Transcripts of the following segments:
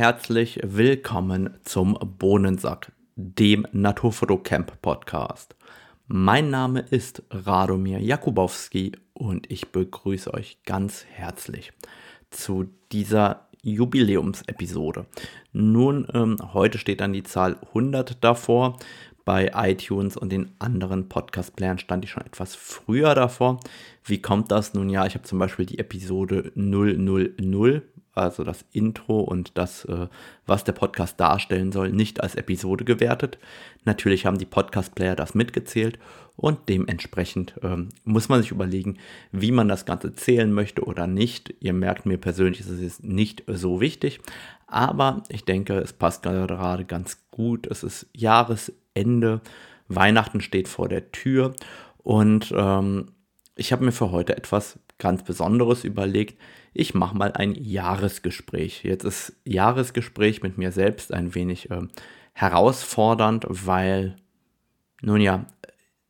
herzlich willkommen zum Bohnensack, dem Naturfotocamp Podcast. Mein Name ist Radomir Jakubowski und ich begrüße euch ganz herzlich zu dieser Jubiläumsepisode. Nun, ähm, heute steht dann die Zahl 100 davor. Bei iTunes und den anderen Podcast-Playern stand ich schon etwas früher davor. Wie kommt das? Nun ja, ich habe zum Beispiel die Episode 000 also das Intro und das, äh, was der Podcast darstellen soll, nicht als Episode gewertet. Natürlich haben die Podcast-Player das mitgezählt und dementsprechend ähm, muss man sich überlegen, wie man das Ganze zählen möchte oder nicht. Ihr merkt mir persönlich, ist es nicht so wichtig, aber ich denke, es passt gerade ganz gut. Es ist Jahresende, Weihnachten steht vor der Tür und ähm, ich habe mir für heute etwas ganz Besonderes überlegt ich mache mal ein Jahresgespräch. Jetzt ist Jahresgespräch mit mir selbst ein wenig äh, herausfordernd, weil, nun ja,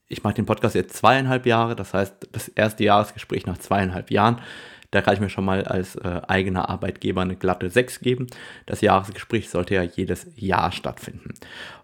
ich mache den Podcast jetzt zweieinhalb Jahre, das heißt das erste Jahresgespräch nach zweieinhalb Jahren. Da kann ich mir schon mal als äh, eigener Arbeitgeber eine glatte 6 geben. Das Jahresgespräch sollte ja jedes Jahr stattfinden.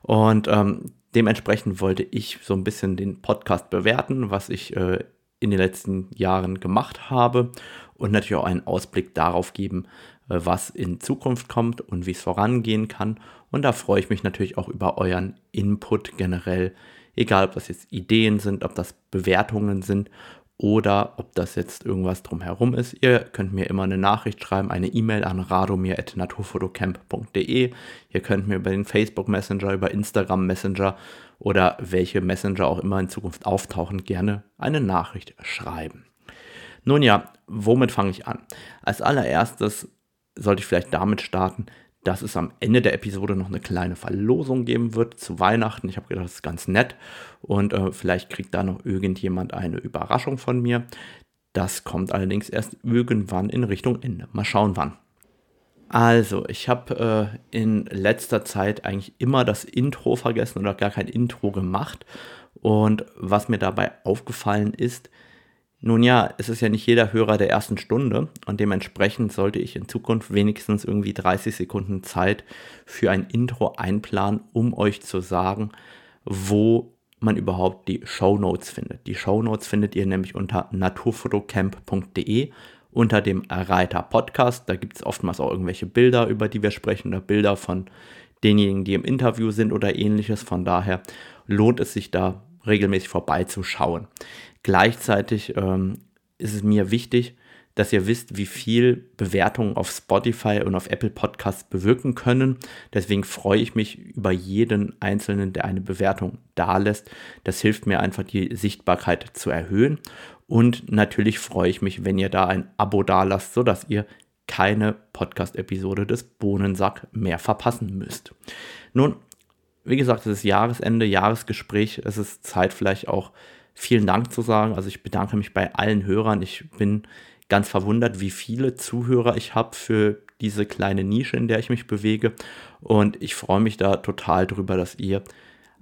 Und ähm, dementsprechend wollte ich so ein bisschen den Podcast bewerten, was ich äh, in den letzten Jahren gemacht habe und natürlich auch einen Ausblick darauf geben, äh, was in Zukunft kommt und wie es vorangehen kann. Und da freue ich mich natürlich auch über euren Input generell, egal ob das jetzt Ideen sind, ob das Bewertungen sind oder ob das jetzt irgendwas drumherum ist. Ihr könnt mir immer eine Nachricht schreiben, eine E-Mail an radomir.naturfotocamp.de. Ihr könnt mir über den Facebook Messenger, über Instagram Messenger oder welche Messenger auch immer in Zukunft auftauchen, gerne eine Nachricht schreiben. Nun ja, womit fange ich an? Als allererstes sollte ich vielleicht damit starten, dass es am Ende der Episode noch eine kleine Verlosung geben wird zu Weihnachten. Ich habe gedacht, das ist ganz nett und äh, vielleicht kriegt da noch irgendjemand eine Überraschung von mir. Das kommt allerdings erst irgendwann in Richtung Ende. Mal schauen, wann. Also, ich habe äh, in letzter Zeit eigentlich immer das Intro vergessen oder gar kein Intro gemacht. Und was mir dabei aufgefallen ist, nun ja, es ist ja nicht jeder Hörer der ersten Stunde und dementsprechend sollte ich in Zukunft wenigstens irgendwie 30 Sekunden Zeit für ein Intro einplanen, um euch zu sagen, wo man überhaupt die Show Notes findet. Die Show Notes findet ihr nämlich unter naturfotocamp.de unter dem Reiter Podcast. Da gibt es oftmals auch irgendwelche Bilder, über die wir sprechen, oder Bilder von denjenigen, die im Interview sind oder ähnliches. Von daher lohnt es sich da regelmäßig vorbeizuschauen. Gleichzeitig ähm, ist es mir wichtig, dass ihr wisst, wie viel Bewertungen auf Spotify und auf Apple Podcasts bewirken können. Deswegen freue ich mich über jeden Einzelnen, der eine Bewertung dalässt. Das hilft mir einfach, die Sichtbarkeit zu erhöhen. Und natürlich freue ich mich, wenn ihr da ein Abo dalasst, sodass ihr keine Podcast-Episode des Bohnensack mehr verpassen müsst. Nun, wie gesagt, es ist Jahresende, Jahresgespräch. Es ist Zeit vielleicht auch vielen Dank zu sagen. Also ich bedanke mich bei allen Hörern. Ich bin ganz verwundert, wie viele Zuhörer ich habe für diese kleine Nische, in der ich mich bewege. Und ich freue mich da total drüber, dass ihr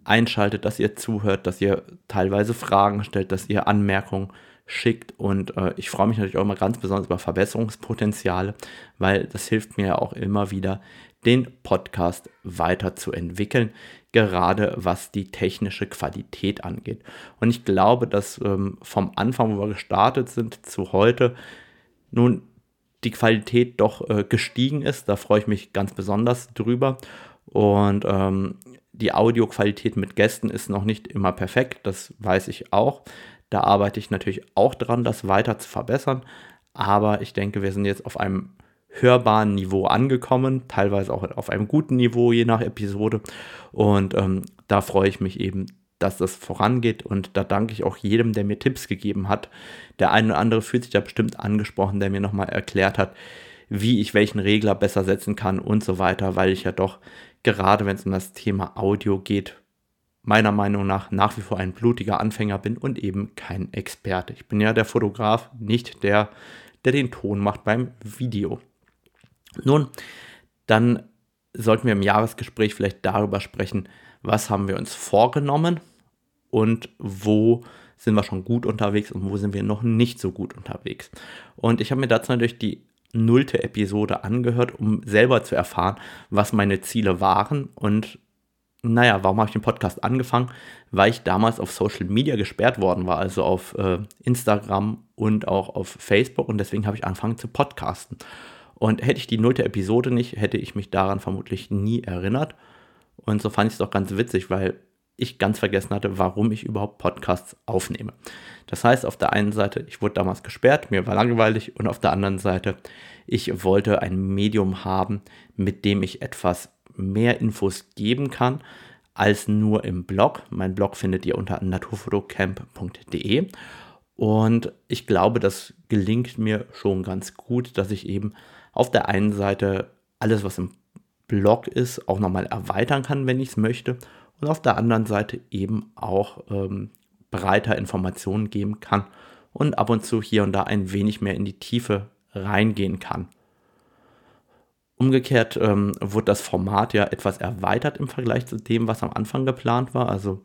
einschaltet, dass ihr zuhört, dass ihr teilweise Fragen stellt, dass ihr Anmerkungen schickt. Und äh, ich freue mich natürlich auch immer ganz besonders über Verbesserungspotenziale, weil das hilft mir ja auch immer wieder, den Podcast weiterzuentwickeln gerade was die technische Qualität angeht. Und ich glaube, dass ähm, vom Anfang, wo wir gestartet sind, zu heute nun die Qualität doch äh, gestiegen ist. Da freue ich mich ganz besonders drüber. Und ähm, die Audioqualität mit Gästen ist noch nicht immer perfekt, das weiß ich auch. Da arbeite ich natürlich auch dran, das weiter zu verbessern. Aber ich denke, wir sind jetzt auf einem hörbaren Niveau angekommen, teilweise auch auf einem guten Niveau, je nach Episode. Und ähm, da freue ich mich eben, dass das vorangeht und da danke ich auch jedem, der mir Tipps gegeben hat. Der eine oder andere fühlt sich da bestimmt angesprochen, der mir nochmal erklärt hat, wie ich welchen Regler besser setzen kann und so weiter, weil ich ja doch gerade wenn es um das Thema Audio geht, meiner Meinung nach nach wie vor ein blutiger Anfänger bin und eben kein Experte. Ich bin ja der Fotograf, nicht der, der den Ton macht beim Video. Nun, dann sollten wir im Jahresgespräch vielleicht darüber sprechen, was haben wir uns vorgenommen und wo sind wir schon gut unterwegs und wo sind wir noch nicht so gut unterwegs. Und ich habe mir dazu natürlich die nullte Episode angehört, um selber zu erfahren, was meine Ziele waren. Und naja, warum habe ich den Podcast angefangen? Weil ich damals auf Social Media gesperrt worden war, also auf äh, Instagram und auch auf Facebook. Und deswegen habe ich angefangen zu podcasten. Und hätte ich die nullte Episode nicht, hätte ich mich daran vermutlich nie erinnert. Und so fand ich es doch ganz witzig, weil ich ganz vergessen hatte, warum ich überhaupt Podcasts aufnehme. Das heißt, auf der einen Seite, ich wurde damals gesperrt, mir war langweilig und auf der anderen Seite, ich wollte ein Medium haben, mit dem ich etwas mehr Infos geben kann als nur im Blog. Mein Blog findet ihr unter naturfotocamp.de und ich glaube, das gelingt mir schon ganz gut, dass ich eben auf der einen Seite alles, was im Blog ist, auch nochmal erweitern kann, wenn ich es möchte und auf der anderen Seite eben auch ähm, breiter Informationen geben kann und ab und zu hier und da ein wenig mehr in die Tiefe reingehen kann. Umgekehrt ähm, wurde das Format ja etwas erweitert im Vergleich zu dem, was am Anfang geplant war. Also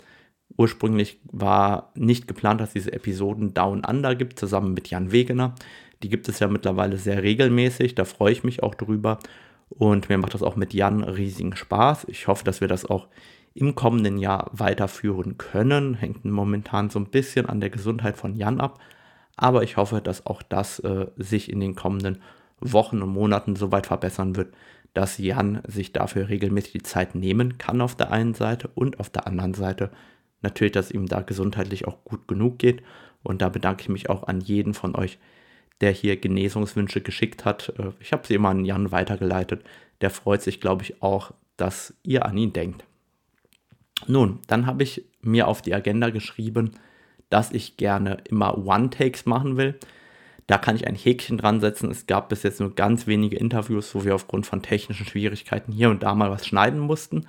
ursprünglich war nicht geplant, dass diese Episoden Down Under gibt, zusammen mit Jan Wegener. Die gibt es ja mittlerweile sehr regelmäßig, da freue ich mich auch drüber. Und mir macht das auch mit Jan riesigen Spaß. Ich hoffe, dass wir das auch im kommenden Jahr weiterführen können. Hängt momentan so ein bisschen an der Gesundheit von Jan ab. Aber ich hoffe, dass auch das äh, sich in den kommenden Wochen und Monaten so weit verbessern wird, dass Jan sich dafür regelmäßig die Zeit nehmen kann auf der einen Seite und auf der anderen Seite natürlich, dass ihm da gesundheitlich auch gut genug geht. Und da bedanke ich mich auch an jeden von euch, der hier Genesungswünsche geschickt hat. Äh, ich habe sie immer an Jan weitergeleitet. Der freut sich, glaube ich, auch, dass ihr an ihn denkt. Nun, dann habe ich mir auf die Agenda geschrieben, dass ich gerne immer One-Takes machen will. Da kann ich ein Häkchen dran setzen. Es gab bis jetzt nur ganz wenige Interviews, wo wir aufgrund von technischen Schwierigkeiten hier und da mal was schneiden mussten.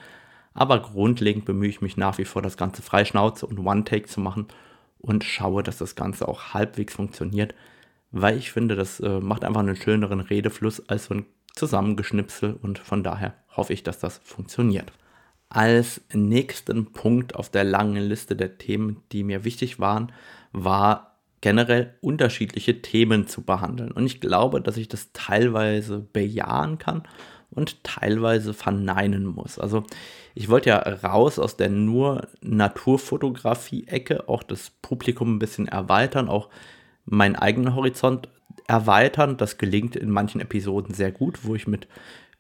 Aber grundlegend bemühe ich mich nach wie vor, das Ganze frei Schnauze und One-Take zu machen und schaue, dass das Ganze auch halbwegs funktioniert, weil ich finde, das äh, macht einfach einen schöneren Redefluss als so ein Zusammengeschnipsel und von daher hoffe ich, dass das funktioniert. Als nächsten Punkt auf der langen Liste der Themen, die mir wichtig waren, war generell unterschiedliche Themen zu behandeln. Und ich glaube, dass ich das teilweise bejahen kann und teilweise verneinen muss. Also ich wollte ja raus aus der nur Naturfotografie-Ecke, auch das Publikum ein bisschen erweitern, auch meinen eigenen Horizont erweitern. Das gelingt in manchen Episoden sehr gut, wo ich mit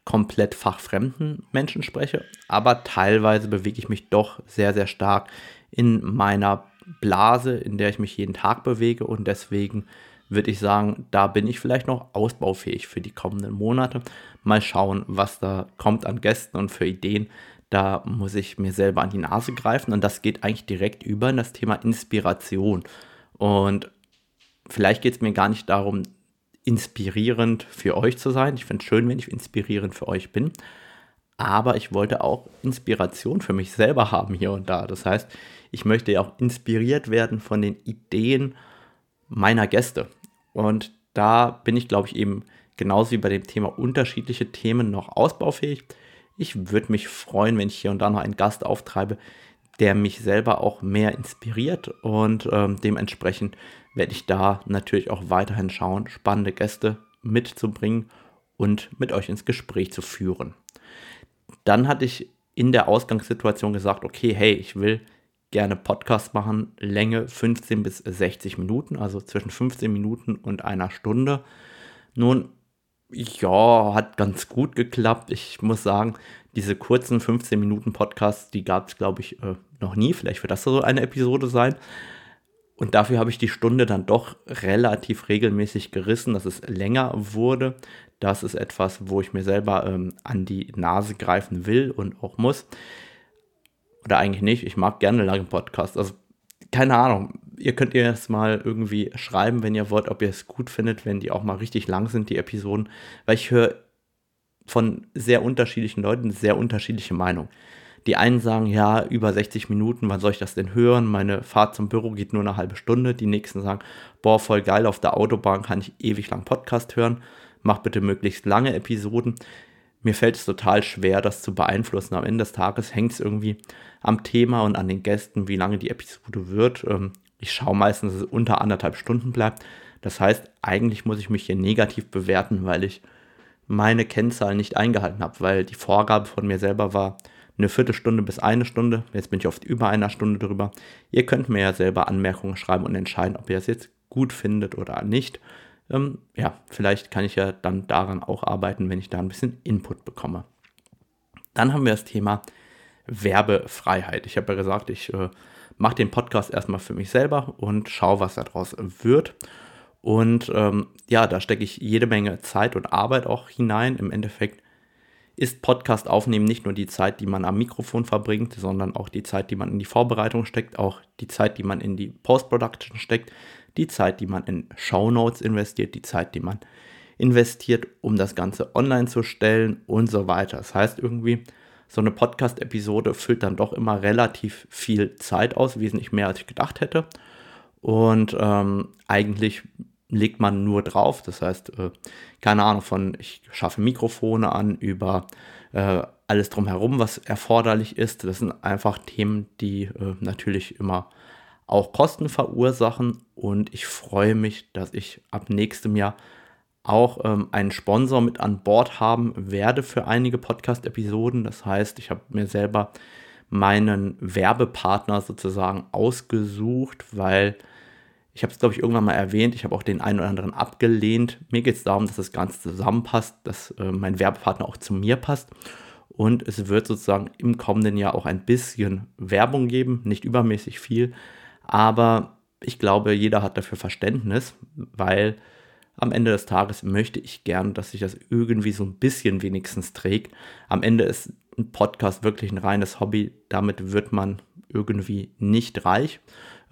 komplett fachfremden Menschen spreche, aber teilweise bewege ich mich doch sehr, sehr stark in meiner Blase, in der ich mich jeden Tag bewege und deswegen würde ich sagen, da bin ich vielleicht noch ausbaufähig für die kommenden Monate. Mal schauen, was da kommt an Gästen und für Ideen. Da muss ich mir selber an die Nase greifen und das geht eigentlich direkt über in das Thema Inspiration. Und vielleicht geht es mir gar nicht darum, inspirierend für euch zu sein. Ich finde es schön, wenn ich inspirierend für euch bin. Aber ich wollte auch Inspiration für mich selber haben hier und da. Das heißt, ich möchte ja auch inspiriert werden von den Ideen meiner Gäste. Und da bin ich, glaube ich, eben genauso wie bei dem Thema unterschiedliche Themen noch ausbaufähig. Ich würde mich freuen, wenn ich hier und da noch einen Gast auftreibe, der mich selber auch mehr inspiriert und ähm, dementsprechend werde ich da natürlich auch weiterhin schauen, spannende Gäste mitzubringen und mit euch ins Gespräch zu führen. Dann hatte ich in der Ausgangssituation gesagt, okay, hey, ich will gerne Podcast machen, Länge 15 bis 60 Minuten, also zwischen 15 Minuten und einer Stunde. Nun, ja, hat ganz gut geklappt. Ich muss sagen, diese kurzen 15 Minuten Podcasts, die gab es, glaube ich, äh, noch nie. Vielleicht wird das so eine Episode sein. Und dafür habe ich die Stunde dann doch relativ regelmäßig gerissen, dass es länger wurde. Das ist etwas, wo ich mir selber ähm, an die Nase greifen will und auch muss. Oder eigentlich nicht. Ich mag gerne lange Podcasts. Also keine Ahnung. Ihr könnt ihr jetzt mal irgendwie schreiben, wenn ihr wollt, ob ihr es gut findet, wenn die auch mal richtig lang sind, die Episoden. Weil ich höre von sehr unterschiedlichen Leuten sehr unterschiedliche Meinungen. Die einen sagen, ja, über 60 Minuten, wann soll ich das denn hören? Meine Fahrt zum Büro geht nur eine halbe Stunde. Die nächsten sagen, boah, voll geil, auf der Autobahn kann ich ewig lang Podcast hören. Mach bitte möglichst lange Episoden. Mir fällt es total schwer, das zu beeinflussen. Am Ende des Tages hängt es irgendwie am Thema und an den Gästen, wie lange die Episode wird. Ähm, ich schaue meistens, dass es unter anderthalb Stunden bleibt. Das heißt, eigentlich muss ich mich hier negativ bewerten, weil ich meine Kennzahlen nicht eingehalten habe, weil die Vorgabe von mir selber war eine Viertelstunde bis eine Stunde. Jetzt bin ich oft über einer Stunde drüber. Ihr könnt mir ja selber Anmerkungen schreiben und entscheiden, ob ihr das jetzt gut findet oder nicht. Ähm, ja, vielleicht kann ich ja dann daran auch arbeiten, wenn ich da ein bisschen Input bekomme. Dann haben wir das Thema Werbefreiheit. Ich habe ja gesagt, ich äh, mache den Podcast erstmal für mich selber und schaue, was daraus wird. Und ähm, ja, da stecke ich jede Menge Zeit und Arbeit auch hinein. Im Endeffekt ist Podcast aufnehmen nicht nur die Zeit, die man am Mikrofon verbringt, sondern auch die Zeit, die man in die Vorbereitung steckt, auch die Zeit, die man in die Post-Production steckt, die Zeit, die man in Shownotes investiert, die Zeit, die man investiert, um das Ganze online zu stellen und so weiter. Das heißt irgendwie, so eine Podcast-Episode füllt dann doch immer relativ viel Zeit aus, wesentlich mehr als ich gedacht hätte. Und ähm, eigentlich legt man nur drauf. Das heißt, äh, keine Ahnung von, ich schaffe Mikrofone an, über äh, alles drumherum, was erforderlich ist. Das sind einfach Themen, die äh, natürlich immer auch Kosten verursachen. Und ich freue mich, dass ich ab nächstem Jahr auch ähm, einen Sponsor mit an Bord haben werde für einige Podcast-Episoden. Das heißt, ich habe mir selber meinen Werbepartner sozusagen ausgesucht, weil ich habe es, glaube ich, irgendwann mal erwähnt. Ich habe auch den einen oder anderen abgelehnt. Mir geht es darum, dass das Ganze zusammenpasst, dass äh, mein Werbepartner auch zu mir passt. Und es wird sozusagen im kommenden Jahr auch ein bisschen Werbung geben, nicht übermäßig viel. Aber ich glaube, jeder hat dafür Verständnis, weil am Ende des Tages möchte ich gern, dass sich das irgendwie so ein bisschen wenigstens trägt. Am Ende ist ein Podcast wirklich ein reines Hobby. Damit wird man irgendwie nicht reich.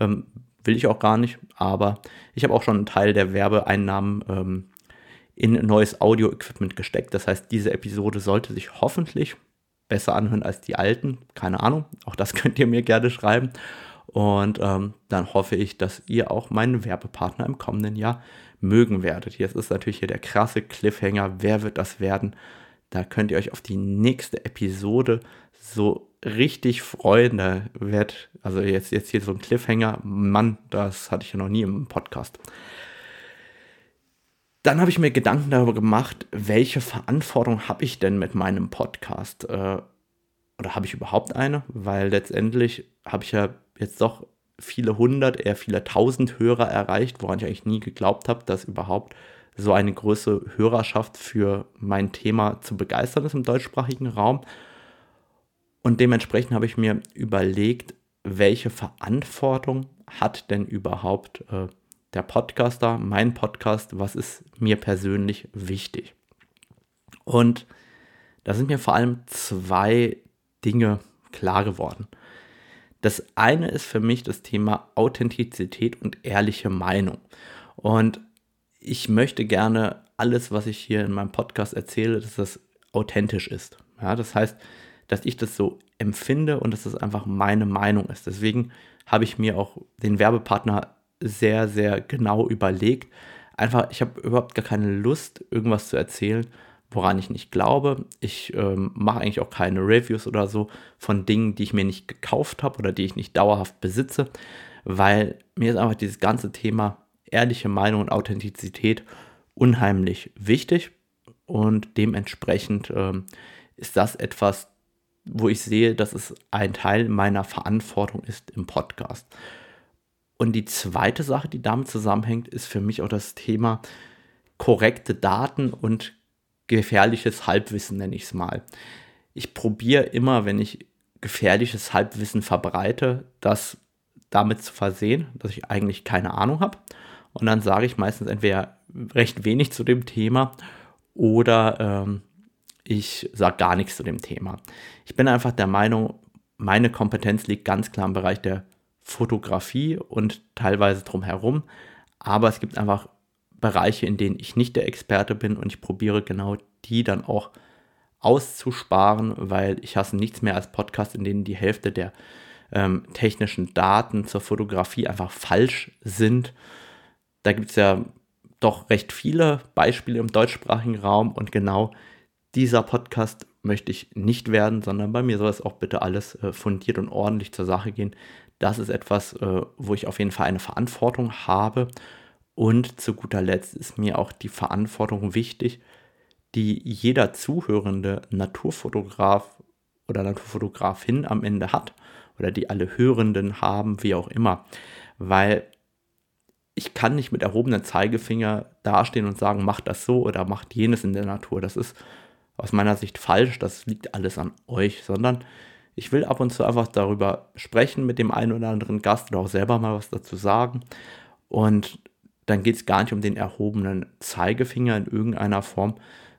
Ähm, will ich auch gar nicht, aber ich habe auch schon einen Teil der Werbeeinnahmen ähm, in neues Audio-Equipment gesteckt. Das heißt, diese Episode sollte sich hoffentlich besser anhören als die alten. Keine Ahnung, auch das könnt ihr mir gerne schreiben. Und ähm, dann hoffe ich, dass ihr auch meinen Werbepartner im kommenden Jahr mögen werdet. Jetzt ist natürlich hier der krasse Cliffhanger. Wer wird das werden? Da könnt ihr euch auf die nächste Episode so richtig freuen. Da wird, also jetzt, jetzt hier so ein Cliffhanger, Mann, das hatte ich ja noch nie im Podcast. Dann habe ich mir Gedanken darüber gemacht, welche Verantwortung habe ich denn mit meinem Podcast? Äh, oder habe ich überhaupt eine? Weil letztendlich habe ich ja jetzt doch viele hundert, eher viele tausend Hörer erreicht, woran ich eigentlich nie geglaubt habe, dass überhaupt so eine große Hörerschaft für mein Thema zu begeistern ist im deutschsprachigen Raum. Und dementsprechend habe ich mir überlegt, welche Verantwortung hat denn überhaupt äh, der Podcaster, mein Podcast, was ist mir persönlich wichtig? Und da sind mir vor allem zwei Dinge klar geworden. Das eine ist für mich das Thema Authentizität und ehrliche Meinung. Und ich möchte gerne alles, was ich hier in meinem Podcast erzähle, dass das authentisch ist. Ja, das heißt, dass ich das so empfinde und dass das einfach meine Meinung ist. Deswegen habe ich mir auch den Werbepartner sehr, sehr genau überlegt. Einfach, ich habe überhaupt gar keine Lust, irgendwas zu erzählen, woran ich nicht glaube. Ich ähm, mache eigentlich auch keine Reviews oder so von Dingen, die ich mir nicht gekauft habe oder die ich nicht dauerhaft besitze, weil mir ist einfach dieses ganze Thema ehrliche Meinung und Authentizität unheimlich wichtig und dementsprechend ähm, ist das etwas, wo ich sehe, dass es ein Teil meiner Verantwortung ist im Podcast. Und die zweite Sache, die damit zusammenhängt, ist für mich auch das Thema korrekte Daten und gefährliches Halbwissen, nenne ich es mal. Ich probiere immer, wenn ich gefährliches Halbwissen verbreite, das damit zu versehen, dass ich eigentlich keine Ahnung habe. Und dann sage ich meistens entweder recht wenig zu dem Thema oder ähm, ich sage gar nichts zu dem Thema. Ich bin einfach der Meinung, meine Kompetenz liegt ganz klar im Bereich der Fotografie und teilweise drumherum. Aber es gibt einfach Bereiche, in denen ich nicht der Experte bin und ich probiere genau die dann auch auszusparen, weil ich hasse nichts mehr als Podcasts, in denen die Hälfte der ähm, technischen Daten zur Fotografie einfach falsch sind. Da gibt es ja doch recht viele Beispiele im deutschsprachigen Raum und genau dieser Podcast möchte ich nicht werden, sondern bei mir soll es auch bitte alles äh, fundiert und ordentlich zur Sache gehen. Das ist etwas, äh, wo ich auf jeden Fall eine Verantwortung habe. Und zu guter Letzt ist mir auch die Verantwortung wichtig, die jeder zuhörende Naturfotograf oder Naturfotografin am Ende hat oder die alle Hörenden haben, wie auch immer. Weil ich kann nicht mit erhobenem Zeigefinger dastehen und sagen, macht das so oder macht jenes in der Natur. Das ist aus meiner Sicht falsch, das liegt alles an euch, sondern ich will ab und zu einfach darüber sprechen mit dem einen oder anderen Gast oder auch selber mal was dazu sagen. Und dann geht es gar nicht um den erhobenen Zeigefinger in irgendeiner Form,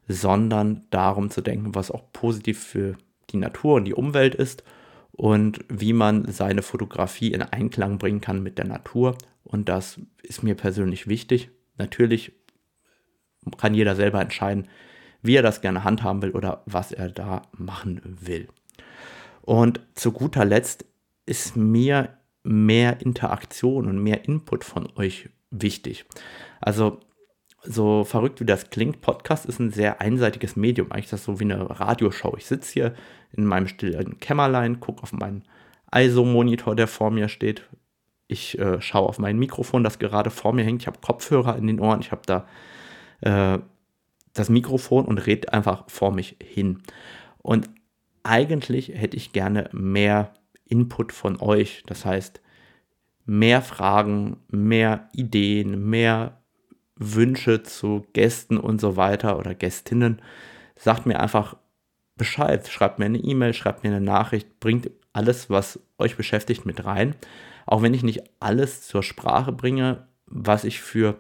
sondern darum zu denken, was auch positiv für die Natur und die Umwelt ist und wie man seine Fotografie in Einklang bringen kann mit der Natur. Und das ist mir persönlich wichtig. Natürlich kann jeder selber entscheiden, wie er das gerne handhaben will oder was er da machen will. Und zu guter Letzt ist mir mehr Interaktion und mehr Input von euch wichtig. Also so verrückt wie das klingt, Podcast ist ein sehr einseitiges Medium. Eigentlich ist das so wie eine Radioshow. Ich sitze hier in meinem stillen Kämmerlein, gucke auf meinen ISO-Monitor, der vor mir steht. Ich äh, schaue auf mein Mikrofon, das gerade vor mir hängt. Ich habe Kopfhörer in den Ohren. Ich habe da äh, das Mikrofon und rede einfach vor mich hin. Und eigentlich hätte ich gerne mehr Input von euch. Das heißt, mehr Fragen, mehr Ideen, mehr Wünsche zu Gästen und so weiter oder Gästinnen. Sagt mir einfach Bescheid. Schreibt mir eine E-Mail, schreibt mir eine Nachricht, bringt alles, was euch beschäftigt, mit rein. Auch wenn ich nicht alles zur Sprache bringe, was ich für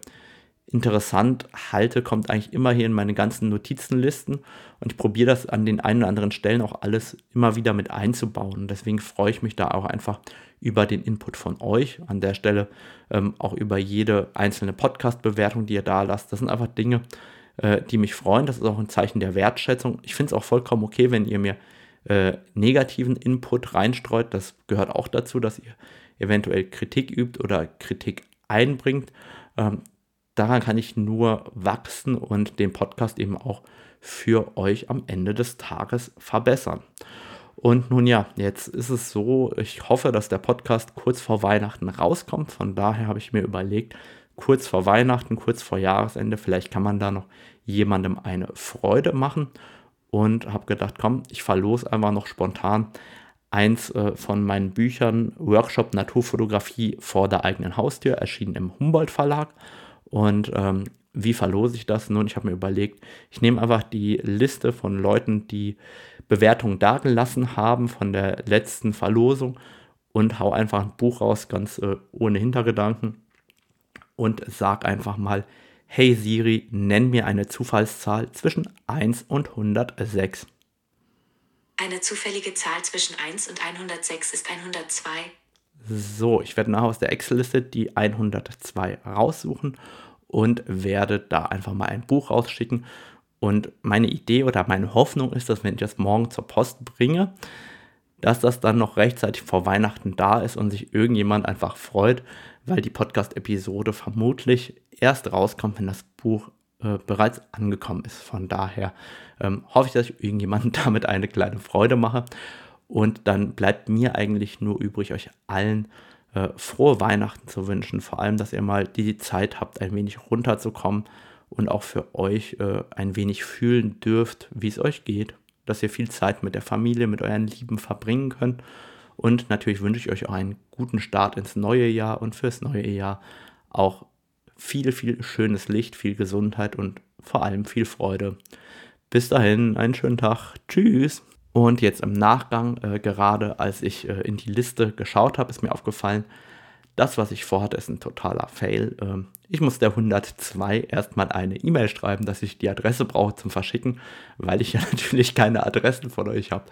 interessant halte, kommt eigentlich immer hier in meine ganzen Notizenlisten und ich probiere das an den einen oder anderen Stellen auch alles immer wieder mit einzubauen. deswegen freue ich mich da auch einfach über den Input von euch. An der Stelle ähm, auch über jede einzelne Podcast-Bewertung, die ihr da lasst. Das sind einfach Dinge, äh, die mich freuen. Das ist auch ein Zeichen der Wertschätzung. Ich finde es auch vollkommen okay, wenn ihr mir äh, negativen Input reinstreut. Das gehört auch dazu, dass ihr eventuell Kritik übt oder Kritik einbringt. Ähm, daran kann ich nur wachsen und den Podcast eben auch für euch am Ende des Tages verbessern. Und nun ja, jetzt ist es so, ich hoffe, dass der Podcast kurz vor Weihnachten rauskommt. Von daher habe ich mir überlegt, kurz vor Weihnachten, kurz vor Jahresende, vielleicht kann man da noch jemandem eine Freude machen. Und habe gedacht, komm, ich verlose einfach noch spontan eins äh, von meinen Büchern, Workshop Naturfotografie vor der eigenen Haustür, erschienen im Humboldt Verlag. Und ähm, wie verlose ich das? Nun, ich habe mir überlegt, ich nehme einfach die Liste von Leuten, die Bewertungen dagelassen haben von der letzten Verlosung und hau einfach ein Buch raus, ganz äh, ohne Hintergedanken und sag einfach mal, hey Siri, nenn mir eine Zufallszahl zwischen 1 und 106. Eine zufällige Zahl zwischen 1 und 106 ist 102. So, ich werde nachher aus der Excel-Liste die 102 raussuchen und werde da einfach mal ein Buch rausschicken. Und meine Idee oder meine Hoffnung ist, dass wenn ich das morgen zur Post bringe, dass das dann noch rechtzeitig vor Weihnachten da ist und sich irgendjemand einfach freut, weil die Podcast-Episode vermutlich erst rauskommt, wenn das Buch äh, bereits angekommen ist. Von daher ähm, hoffe ich, dass ich irgendjemandem damit eine kleine Freude mache. Und dann bleibt mir eigentlich nur übrig, euch allen äh, frohe Weihnachten zu wünschen. Vor allem, dass ihr mal die Zeit habt, ein wenig runterzukommen und auch für euch äh, ein wenig fühlen dürft, wie es euch geht. Dass ihr viel Zeit mit der Familie, mit euren Lieben verbringen könnt. Und natürlich wünsche ich euch auch einen guten Start ins neue Jahr und fürs neue Jahr auch viel, viel schönes Licht, viel Gesundheit und vor allem viel Freude. Bis dahin, einen schönen Tag. Tschüss. Und jetzt im Nachgang, äh, gerade als ich äh, in die Liste geschaut habe, ist mir aufgefallen, das, was ich vorhatte, ist ein totaler Fail. Ähm, ich muss der 102 erstmal eine E-Mail schreiben, dass ich die Adresse brauche zum Verschicken, weil ich ja natürlich keine Adressen von euch habe.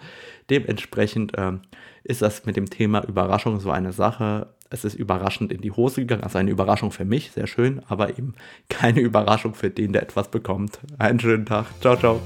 Dementsprechend ähm, ist das mit dem Thema Überraschung so eine Sache. Es ist überraschend in die Hose gegangen, also eine Überraschung für mich, sehr schön, aber eben keine Überraschung für den, der etwas bekommt. Einen schönen Tag. Ciao, ciao.